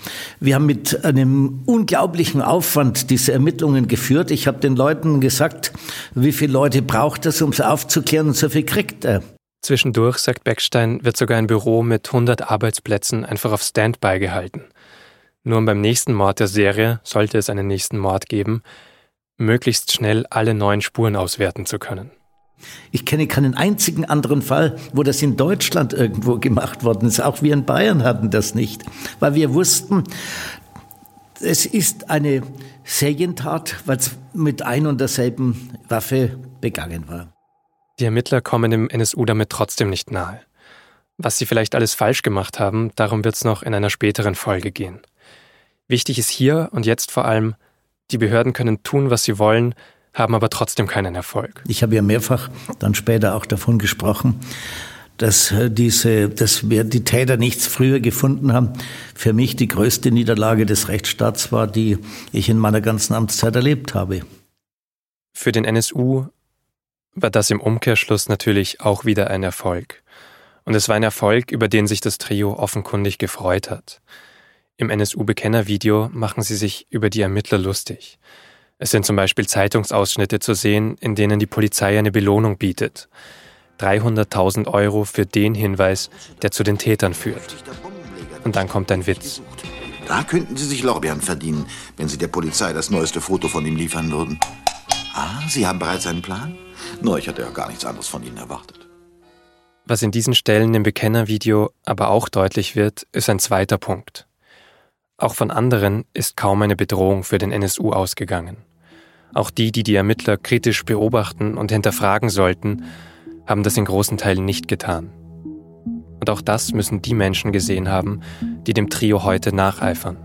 Wir haben mit einem unglaublichen Aufwand diese Ermittlungen geführt. Ich habe den Leuten gesagt, wie viele Leute braucht es, um es aufzuklären und so viel kriegt er. Zwischendurch, sagt Beckstein, wird sogar ein Büro mit 100 Arbeitsplätzen einfach auf Standby gehalten. Nur um beim nächsten Mord der Serie, sollte es einen nächsten Mord geben, möglichst schnell alle neuen Spuren auswerten zu können. Ich kenne keinen einzigen anderen Fall, wo das in Deutschland irgendwo gemacht worden ist. Auch wir in Bayern hatten das nicht, weil wir wussten, es ist eine Serientat, weil es mit ein und derselben Waffe begangen war. Die Ermittler kommen dem NSU damit trotzdem nicht nahe. Was sie vielleicht alles falsch gemacht haben, darum wird es noch in einer späteren Folge gehen. Wichtig ist hier und jetzt vor allem, die Behörden können tun, was sie wollen, haben aber trotzdem keinen Erfolg. Ich habe ja mehrfach dann später auch davon gesprochen, dass äh, diese, dass wir die Täter nichts früher gefunden haben. Für mich die größte Niederlage des Rechtsstaats war, die ich in meiner ganzen Amtszeit erlebt habe. Für den NSU war das im Umkehrschluss natürlich auch wieder ein Erfolg. Und es war ein Erfolg, über den sich das Trio offenkundig gefreut hat. Im NSU-Bekennervideo machen sie sich über die Ermittler lustig. Es sind zum Beispiel Zeitungsausschnitte zu sehen, in denen die Polizei eine Belohnung bietet. 300.000 Euro für den Hinweis, der zu den Tätern führt. Und dann kommt ein Witz. Da könnten Sie sich Lorbeeren verdienen, wenn Sie der Polizei das neueste Foto von ihm liefern würden. Ah, Sie haben bereits einen Plan? Nur, ich hatte ja gar nichts anderes von Ihnen erwartet. Was in diesen Stellen im Bekennervideo aber auch deutlich wird, ist ein zweiter Punkt. Auch von anderen ist kaum eine Bedrohung für den NSU ausgegangen. Auch die, die die Ermittler kritisch beobachten und hinterfragen sollten, haben das in großen Teilen nicht getan. Und auch das müssen die Menschen gesehen haben, die dem Trio heute nacheifern.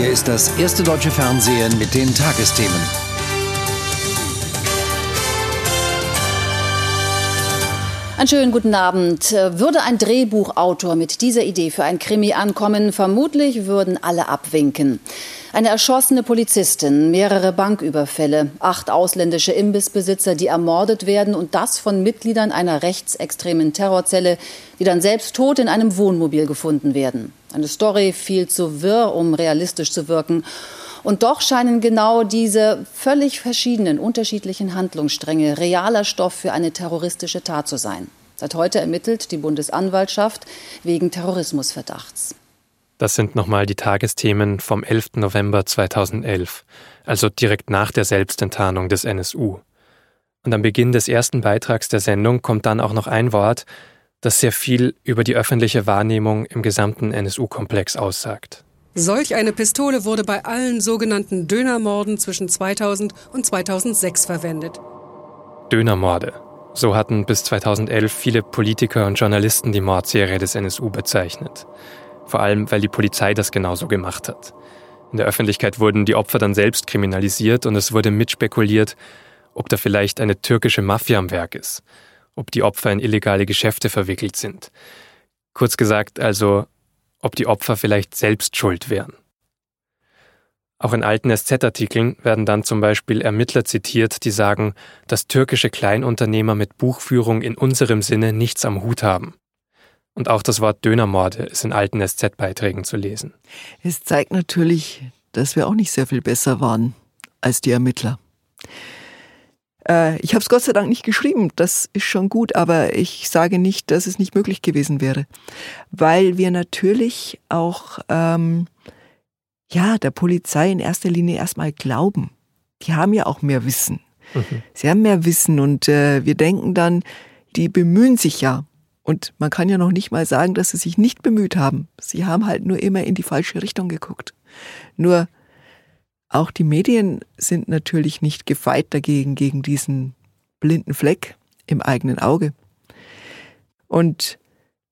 Hier ist das erste deutsche Fernsehen mit den Tagesthemen. Einen schönen guten Abend. Würde ein Drehbuchautor mit dieser Idee für ein Krimi ankommen, vermutlich würden alle abwinken. Eine erschossene Polizistin, mehrere Banküberfälle, acht ausländische Imbissbesitzer, die ermordet werden und das von Mitgliedern einer rechtsextremen Terrorzelle, die dann selbst tot in einem Wohnmobil gefunden werden. Eine Story viel zu wirr, um realistisch zu wirken. Und doch scheinen genau diese völlig verschiedenen, unterschiedlichen Handlungsstränge realer Stoff für eine terroristische Tat zu sein. Seit heute ermittelt die Bundesanwaltschaft wegen Terrorismusverdachts. Das sind nochmal die Tagesthemen vom 11. November 2011, also direkt nach der Selbstenttarnung des NSU. Und am Beginn des ersten Beitrags der Sendung kommt dann auch noch ein Wort, das sehr viel über die öffentliche Wahrnehmung im gesamten NSU-Komplex aussagt. Solch eine Pistole wurde bei allen sogenannten Dönermorden zwischen 2000 und 2006 verwendet. Dönermorde. So hatten bis 2011 viele Politiker und Journalisten die Mordserie des NSU bezeichnet vor allem weil die Polizei das genauso gemacht hat. In der Öffentlichkeit wurden die Opfer dann selbst kriminalisiert und es wurde mitspekuliert, ob da vielleicht eine türkische Mafia am Werk ist, ob die Opfer in illegale Geschäfte verwickelt sind. Kurz gesagt also, ob die Opfer vielleicht selbst schuld wären. Auch in alten SZ-Artikeln werden dann zum Beispiel Ermittler zitiert, die sagen, dass türkische Kleinunternehmer mit Buchführung in unserem Sinne nichts am Hut haben. Und auch das Wort Dönermorde ist in alten SZ-Beiträgen zu lesen. Es zeigt natürlich, dass wir auch nicht sehr viel besser waren als die Ermittler. Äh, ich habe es Gott sei Dank nicht geschrieben, das ist schon gut, aber ich sage nicht, dass es nicht möglich gewesen wäre, weil wir natürlich auch ähm, ja der Polizei in erster Linie erstmal glauben. Die haben ja auch mehr Wissen. Mhm. Sie haben mehr Wissen und äh, wir denken dann, die bemühen sich ja. Und man kann ja noch nicht mal sagen, dass sie sich nicht bemüht haben. Sie haben halt nur immer in die falsche Richtung geguckt. Nur auch die Medien sind natürlich nicht gefeit dagegen, gegen diesen blinden Fleck im eigenen Auge. Und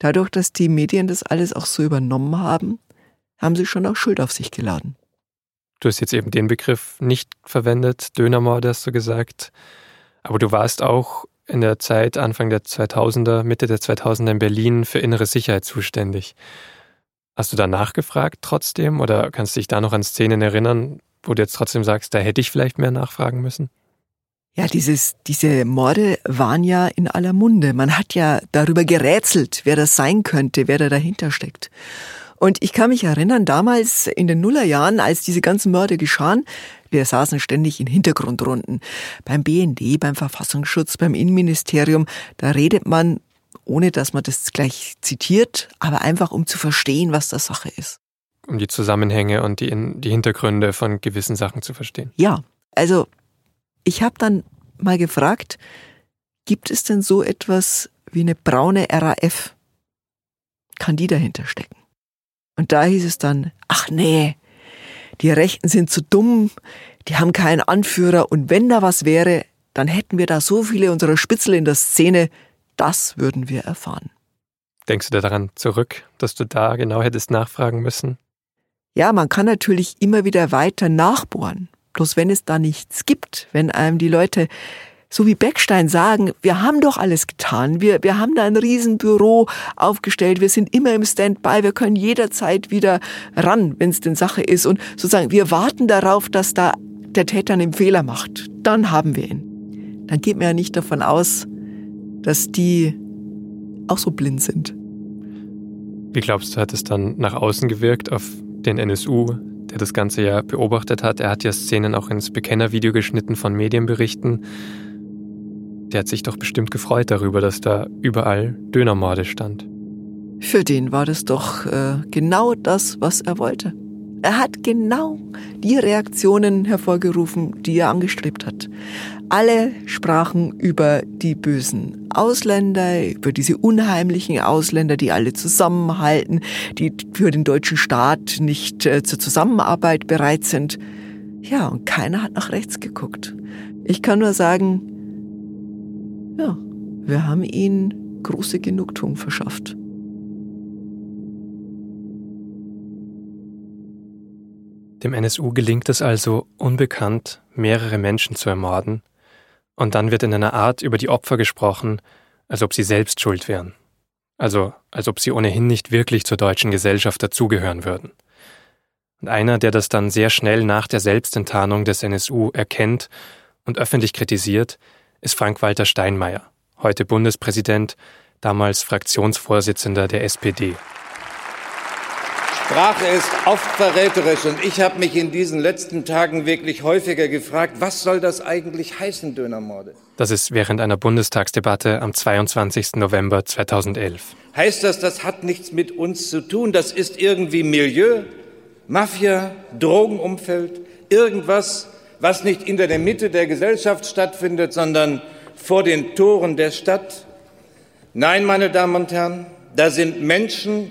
dadurch, dass die Medien das alles auch so übernommen haben, haben sie schon auch Schuld auf sich geladen. Du hast jetzt eben den Begriff nicht verwendet, Dönermorde hast du gesagt, aber du warst auch in der Zeit Anfang der 2000er, Mitte der 2000er in Berlin für innere Sicherheit zuständig. Hast du da nachgefragt trotzdem oder kannst du dich da noch an Szenen erinnern, wo du jetzt trotzdem sagst, da hätte ich vielleicht mehr nachfragen müssen? Ja, dieses, diese Morde waren ja in aller Munde. Man hat ja darüber gerätselt, wer das sein könnte, wer da dahinter steckt. Und ich kann mich erinnern, damals in den Nullerjahren, als diese ganzen Morde geschahen, wir saßen ständig in Hintergrundrunden. Beim BND, beim Verfassungsschutz, beim Innenministerium, da redet man, ohne dass man das gleich zitiert, aber einfach um zu verstehen, was das Sache ist um die Zusammenhänge und die, die Hintergründe von gewissen Sachen zu verstehen. Ja, also ich habe dann mal gefragt, gibt es denn so etwas wie eine braune RAF? Kann die dahinter stecken? Und da hieß es dann, ach nee, die Rechten sind zu dumm, die haben keinen Anführer und wenn da was wäre, dann hätten wir da so viele unserer Spitzel in der Szene, das würden wir erfahren. Denkst du da daran zurück, dass du da genau hättest nachfragen müssen? Ja, man kann natürlich immer wieder weiter nachbohren. Bloß wenn es da nichts gibt, wenn einem die Leute so wie Beckstein sagen, wir haben doch alles getan, wir, wir haben da ein Riesenbüro aufgestellt, wir sind immer im Standby, wir können jederzeit wieder ran, wenn es denn Sache ist und sozusagen, wir warten darauf, dass da der Täter einen Fehler macht. Dann haben wir ihn. Dann geht man ja nicht davon aus, dass die auch so blind sind. Wie glaubst du, hat es dann nach außen gewirkt auf den NSU, der das Ganze ja beobachtet hat. Er hat ja Szenen auch ins Bekennervideo geschnitten von Medienberichten. Der hat sich doch bestimmt gefreut darüber, dass da überall Dönermorde stand. Für den war das doch äh, genau das, was er wollte. Er hat genau die Reaktionen hervorgerufen, die er angestrebt hat. Alle sprachen über die bösen Ausländer, über diese unheimlichen Ausländer, die alle zusammenhalten, die für den deutschen Staat nicht äh, zur Zusammenarbeit bereit sind. Ja, und keiner hat nach rechts geguckt. Ich kann nur sagen, ja, wir haben ihnen große Genugtuung verschafft. Dem NSU gelingt es also, unbekannt mehrere Menschen zu ermorden, und dann wird in einer Art über die Opfer gesprochen, als ob sie selbst schuld wären. Also als ob sie ohnehin nicht wirklich zur deutschen Gesellschaft dazugehören würden. Und einer, der das dann sehr schnell nach der Selbstenttarnung des NSU erkennt und öffentlich kritisiert, ist Frank-Walter Steinmeier, heute Bundespräsident, damals Fraktionsvorsitzender der SPD. Sprache ist oft verräterisch und ich habe mich in diesen letzten Tagen wirklich häufiger gefragt, was soll das eigentlich heißen, Dönermorde? Das ist während einer Bundestagsdebatte am 22. November 2011. Heißt das, das hat nichts mit uns zu tun? Das ist irgendwie Milieu, Mafia, Drogenumfeld, irgendwas, was nicht in der Mitte der Gesellschaft stattfindet, sondern vor den Toren der Stadt? Nein, meine Damen und Herren, da sind Menschen,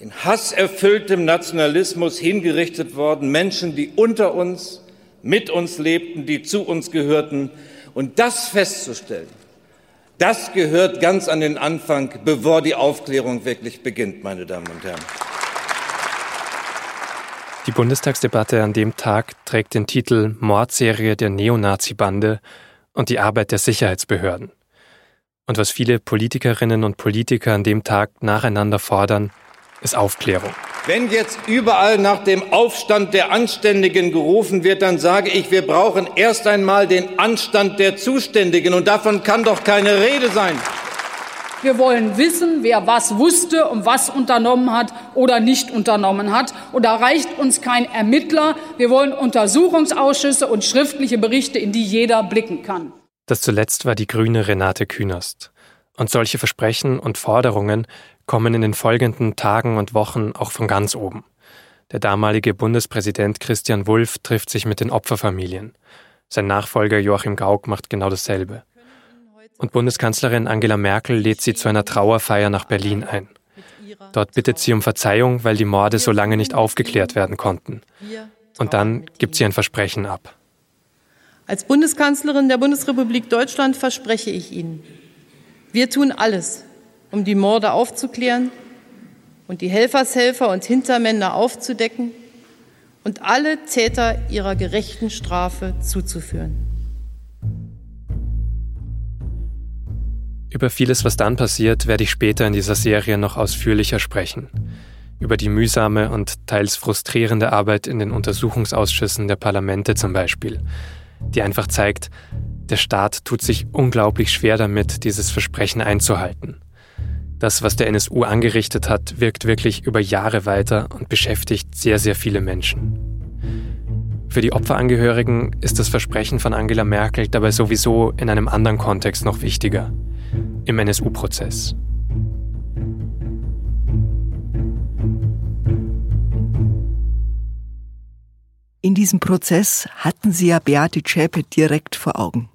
in hasserfülltem Nationalismus hingerichtet worden, Menschen, die unter uns, mit uns lebten, die zu uns gehörten. Und das festzustellen, das gehört ganz an den Anfang, bevor die Aufklärung wirklich beginnt, meine Damen und Herren. Die Bundestagsdebatte an dem Tag trägt den Titel Mordserie der Neonazi-Bande und die Arbeit der Sicherheitsbehörden. Und was viele Politikerinnen und Politiker an dem Tag nacheinander fordern, ist Aufklärung. Wenn jetzt überall nach dem Aufstand der Anständigen gerufen wird, dann sage ich, wir brauchen erst einmal den Anstand der Zuständigen und davon kann doch keine Rede sein. Wir wollen wissen, wer was wusste und was unternommen hat oder nicht unternommen hat. Und da reicht uns kein Ermittler. Wir wollen Untersuchungsausschüsse und schriftliche Berichte, in die jeder blicken kann. Das zuletzt war die grüne Renate Künast. Und solche Versprechen und Forderungen kommen in den folgenden Tagen und Wochen auch von ganz oben. Der damalige Bundespräsident Christian Wulff trifft sich mit den Opferfamilien. Sein Nachfolger Joachim Gauck macht genau dasselbe. Und Bundeskanzlerin Angela Merkel lädt sie zu einer Trauerfeier nach Berlin ein. Dort bittet sie um Verzeihung, weil die Morde so lange nicht aufgeklärt werden konnten. Und dann gibt sie ein Versprechen ab. Als Bundeskanzlerin der Bundesrepublik Deutschland verspreche ich Ihnen, wir tun alles, um die Morde aufzuklären und die Helfershelfer und Hintermänner aufzudecken und alle Täter ihrer gerechten Strafe zuzuführen. Über vieles, was dann passiert, werde ich später in dieser Serie noch ausführlicher sprechen. Über die mühsame und teils frustrierende Arbeit in den Untersuchungsausschüssen der Parlamente zum Beispiel, die einfach zeigt, der Staat tut sich unglaublich schwer damit, dieses Versprechen einzuhalten. Das, was der NSU angerichtet hat, wirkt wirklich über Jahre weiter und beschäftigt sehr, sehr viele Menschen. Für die Opferangehörigen ist das Versprechen von Angela Merkel dabei sowieso in einem anderen Kontext noch wichtiger im NSU-Prozess. In diesem Prozess hatten sie ja Beate Zschäpe direkt vor Augen.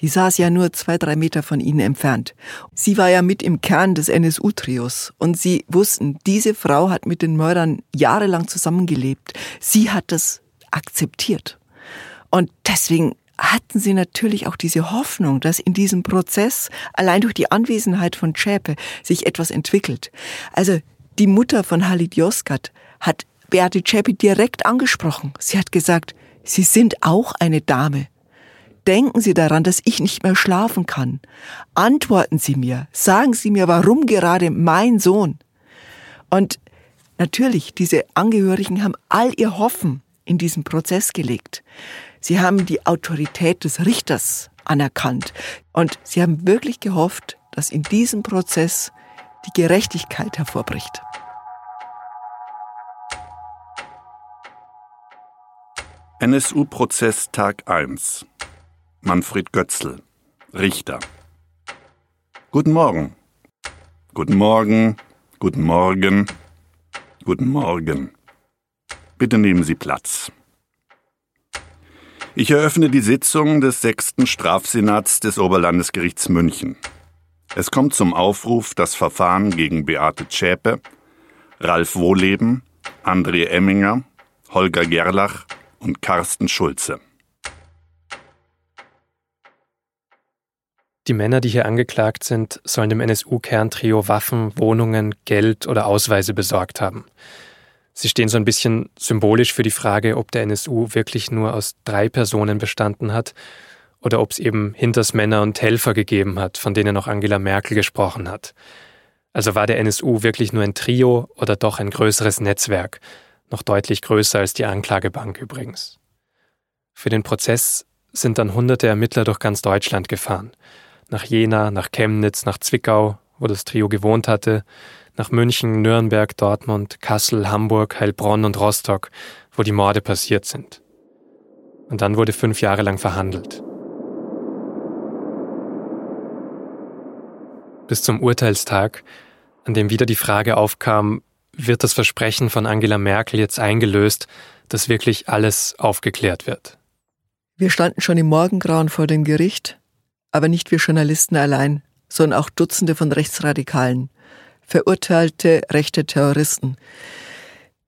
Die saß ja nur zwei, drei Meter von ihnen entfernt. Sie war ja mit im Kern des NSU-Trios. Und sie wussten, diese Frau hat mit den Mördern jahrelang zusammengelebt. Sie hat das akzeptiert. Und deswegen hatten sie natürlich auch diese Hoffnung, dass in diesem Prozess allein durch die Anwesenheit von Zschäpe sich etwas entwickelt. Also die Mutter von Halid Yozgat hat Beate Zschäpe direkt angesprochen. Sie hat gesagt, Sie sind auch eine Dame. Denken Sie daran, dass ich nicht mehr schlafen kann. Antworten Sie mir, sagen Sie mir, warum gerade mein Sohn. Und natürlich, diese Angehörigen haben all ihr Hoffen in diesen Prozess gelegt. Sie haben die Autorität des Richters anerkannt und sie haben wirklich gehofft, dass in diesem Prozess die Gerechtigkeit hervorbricht. NSU-Prozess Tag 1 Manfred Götzl, Richter. Guten Morgen. Guten Morgen. Guten Morgen. Guten Morgen. Bitte nehmen Sie Platz. Ich eröffne die Sitzung des sechsten Strafsenats des Oberlandesgerichts München. Es kommt zum Aufruf das Verfahren gegen Beate Zschäpe, Ralf Wohleben, André Emminger, Holger Gerlach und Carsten Schulze. Die Männer, die hier angeklagt sind, sollen dem NSU-Kerntrio Waffen, Wohnungen, Geld oder Ausweise besorgt haben. Sie stehen so ein bisschen symbolisch für die Frage, ob der NSU wirklich nur aus drei Personen bestanden hat oder ob es eben Hintersmänner und Helfer gegeben hat, von denen auch Angela Merkel gesprochen hat. Also war der NSU wirklich nur ein Trio oder doch ein größeres Netzwerk, noch deutlich größer als die Anklagebank übrigens. Für den Prozess sind dann hunderte Ermittler durch ganz Deutschland gefahren. Nach Jena, nach Chemnitz, nach Zwickau, wo das Trio gewohnt hatte, nach München, Nürnberg, Dortmund, Kassel, Hamburg, Heilbronn und Rostock, wo die Morde passiert sind. Und dann wurde fünf Jahre lang verhandelt. Bis zum Urteilstag, an dem wieder die Frage aufkam, wird das Versprechen von Angela Merkel jetzt eingelöst, dass wirklich alles aufgeklärt wird. Wir standen schon im Morgengrauen vor dem Gericht, aber nicht wir Journalisten allein, sondern auch Dutzende von Rechtsradikalen, verurteilte rechte Terroristen.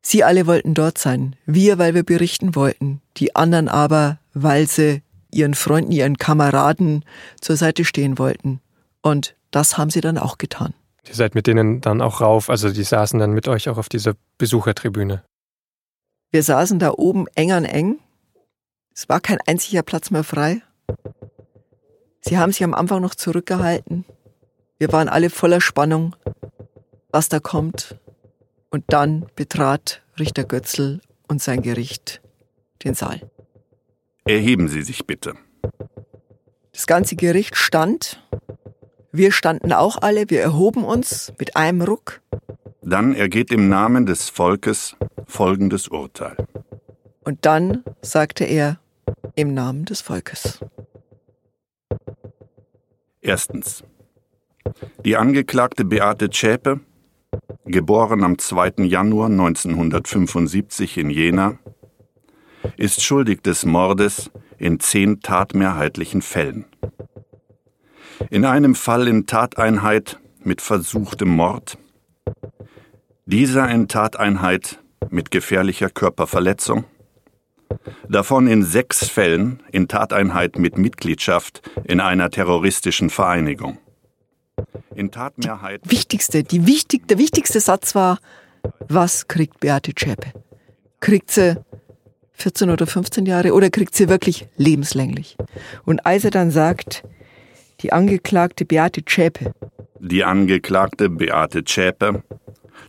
Sie alle wollten dort sein. Wir, weil wir berichten wollten. Die anderen aber, weil sie ihren Freunden, ihren Kameraden zur Seite stehen wollten. Und das haben sie dann auch getan. Ihr seid mit denen dann auch rauf, also die saßen dann mit euch auch auf dieser Besuchertribüne. Wir saßen da oben eng an eng. Es war kein einziger Platz mehr frei. Sie haben sich am Anfang noch zurückgehalten. Wir waren alle voller Spannung was da kommt. Und dann betrat Richter Götzl und sein Gericht den Saal. Erheben Sie sich bitte. Das ganze Gericht stand. Wir standen auch alle, wir erhoben uns mit einem Ruck. Dann ergeht im Namen des Volkes folgendes Urteil. Und dann sagte er im Namen des Volkes. Erstens. Die Angeklagte Beate Zschäpe, geboren am 2. Januar 1975 in Jena, ist schuldig des Mordes in zehn tatmehrheitlichen Fällen. In einem Fall in Tateinheit mit versuchtem Mord, dieser in Tateinheit mit gefährlicher Körperverletzung, davon in sechs Fällen in Tateinheit mit Mitgliedschaft in einer terroristischen Vereinigung. In Tatmehrheit. Wichtigste, die wichtig, der wichtigste Satz war, was kriegt Beate Zschäpe? Kriegt sie 14 oder 15 Jahre oder kriegt sie wirklich lebenslänglich? Und als er dann sagt, die Angeklagte Beate Zschäpe. Die Angeklagte Beate Zschäpe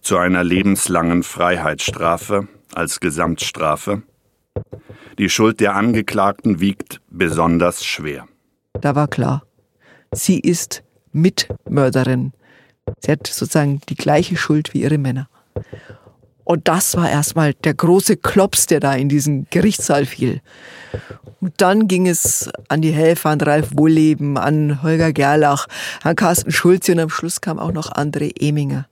zu einer lebenslangen Freiheitsstrafe als Gesamtstrafe. Die Schuld der Angeklagten wiegt besonders schwer. Da war klar, sie ist Mitmörderin. Sie hat sozusagen die gleiche Schuld wie ihre Männer. Und das war erstmal der große Klops, der da in diesen Gerichtssaal fiel. Und dann ging es an die Helfer, an Ralf Wohlleben, an Holger Gerlach, an Carsten Schulze und am Schluss kam auch noch André Eminger.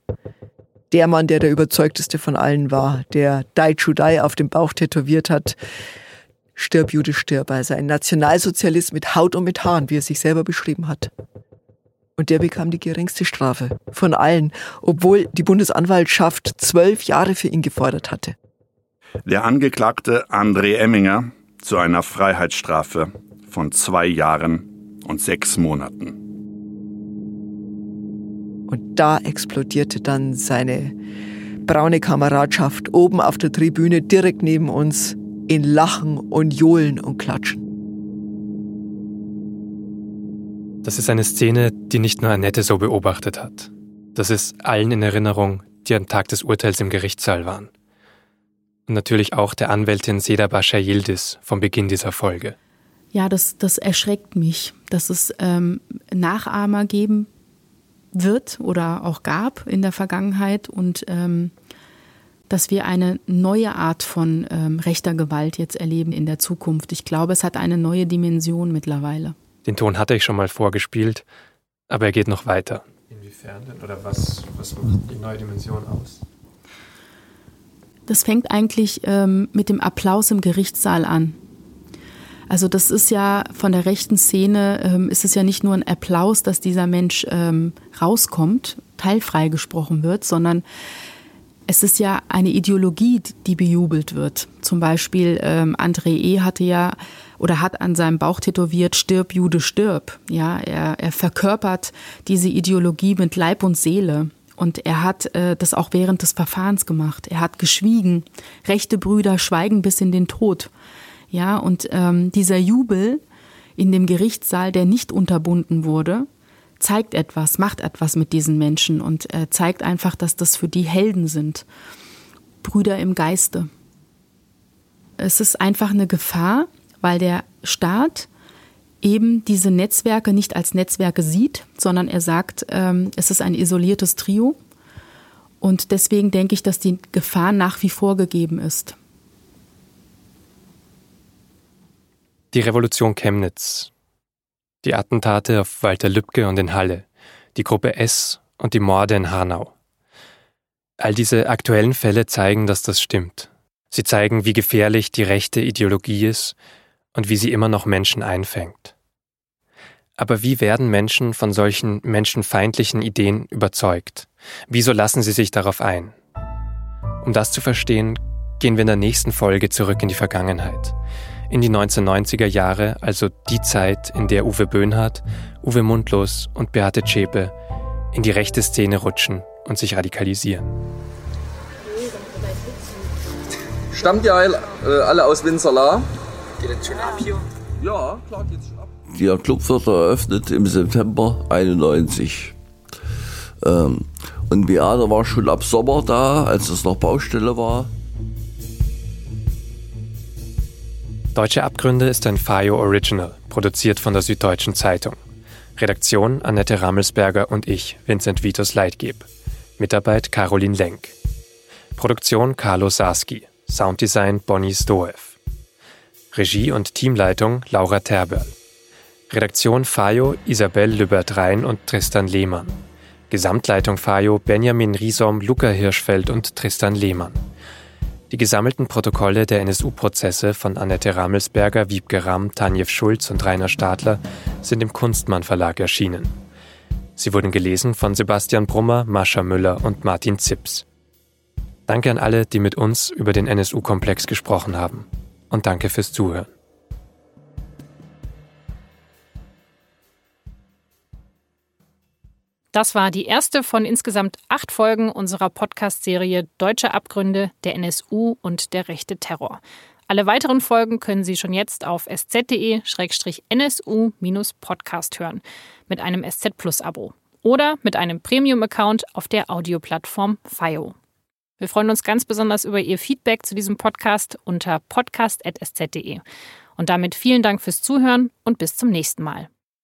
Der Mann, der der überzeugteste von allen war, der Dai Chudai auf dem Bauch tätowiert hat. Stirb, Jude, stirb. Also ein Nationalsozialist mit Haut und mit Haaren, wie er sich selber beschrieben hat. Und der bekam die geringste Strafe von allen, obwohl die Bundesanwaltschaft zwölf Jahre für ihn gefordert hatte. Der Angeklagte André Emminger zu einer Freiheitsstrafe von zwei Jahren und sechs Monaten. Und da explodierte dann seine braune Kameradschaft oben auf der Tribüne direkt neben uns in Lachen und Johlen und Klatschen. Das ist eine Szene, die nicht nur Annette so beobachtet hat. Das ist allen in Erinnerung, die am Tag des Urteils im Gerichtssaal waren. Und natürlich auch der Anwältin Seda Bascha Yildiz vom Beginn dieser Folge. Ja, das, das erschreckt mich, dass es ähm, Nachahmer geben wird oder auch gab in der Vergangenheit und ähm, dass wir eine neue Art von ähm, rechter Gewalt jetzt erleben in der Zukunft. Ich glaube, es hat eine neue Dimension mittlerweile. Den Ton hatte ich schon mal vorgespielt, aber er geht noch weiter. Inwiefern denn? Oder was, was macht die neue Dimension aus? Das fängt eigentlich ähm, mit dem Applaus im Gerichtssaal an. Also das ist ja von der rechten Szene, ähm, ist es ja nicht nur ein Applaus, dass dieser Mensch ähm, rauskommt, teilfrei gesprochen wird, sondern es ist ja eine Ideologie, die bejubelt wird. Zum Beispiel ähm, André E. hatte ja oder hat an seinem Bauch tätowiert, stirb, Jude, stirb. Ja, er, er verkörpert diese Ideologie mit Leib und Seele. Und er hat äh, das auch während des Verfahrens gemacht. Er hat geschwiegen. Rechte Brüder schweigen bis in den Tod. Ja, und ähm, dieser Jubel in dem Gerichtssaal, der nicht unterbunden wurde, zeigt etwas, macht etwas mit diesen Menschen und äh, zeigt einfach, dass das für die Helden sind. Brüder im Geiste. Es ist einfach eine Gefahr, weil der Staat eben diese Netzwerke nicht als Netzwerke sieht, sondern er sagt, ähm, es ist ein isoliertes Trio. Und deswegen denke ich, dass die Gefahr nach wie vor gegeben ist. Die Revolution Chemnitz, die Attentate auf Walter Lübcke und in Halle, die Gruppe S und die Morde in Hanau. All diese aktuellen Fälle zeigen, dass das stimmt. Sie zeigen, wie gefährlich die rechte Ideologie ist und wie sie immer noch Menschen einfängt. Aber wie werden Menschen von solchen menschenfeindlichen Ideen überzeugt? Wieso lassen sie sich darauf ein? Um das zu verstehen, gehen wir in der nächsten Folge zurück in die Vergangenheit. In die 1990er Jahre, also die Zeit, in der Uwe Böhnhardt, Uwe Mundlos und Beate Zschäpe in die rechte Szene rutschen und sich radikalisieren. Stammt ihr alle aus Winzerla? Geht das schon ab hier? Ja, klar geht's schon ab. Der Club wird eröffnet im September 91. Ähm, und Beate war schon ab Sommer da, als es noch Baustelle war. Deutsche Abgründe ist ein FAIO Original, produziert von der Süddeutschen Zeitung. Redaktion Annette Rammelsberger und ich, Vincent Vitus Leitgeb. Mitarbeit Caroline Lenk. Produktion Carlo Sarski. Sounddesign Bonnie Stoev. Regie und Teamleitung Laura Terberl. Redaktion Fayo Isabelle Lübert-Rhein und Tristan Lehmann. Gesamtleitung Fayo Benjamin Riesom, Luca Hirschfeld und Tristan Lehmann. Die gesammelten Protokolle der NSU-Prozesse von Annette Rammelsberger, Wiebke Ramm, Tanjew Schulz und Rainer Stadler sind im Kunstmann Verlag erschienen. Sie wurden gelesen von Sebastian Brummer, Mascha Müller und Martin Zips. Danke an alle, die mit uns über den NSU-Komplex gesprochen haben. Und danke fürs Zuhören. Das war die erste von insgesamt acht Folgen unserer Podcast-Serie Deutsche Abgründe, der NSU und der rechte Terror. Alle weiteren Folgen können Sie schon jetzt auf sz.de-nsu-podcast hören mit einem SZ Plus Abo oder mit einem Premium-Account auf der Audioplattform FIO. Wir freuen uns ganz besonders über Ihr Feedback zu diesem Podcast unter podcast.sz.de. Und damit vielen Dank fürs Zuhören und bis zum nächsten Mal.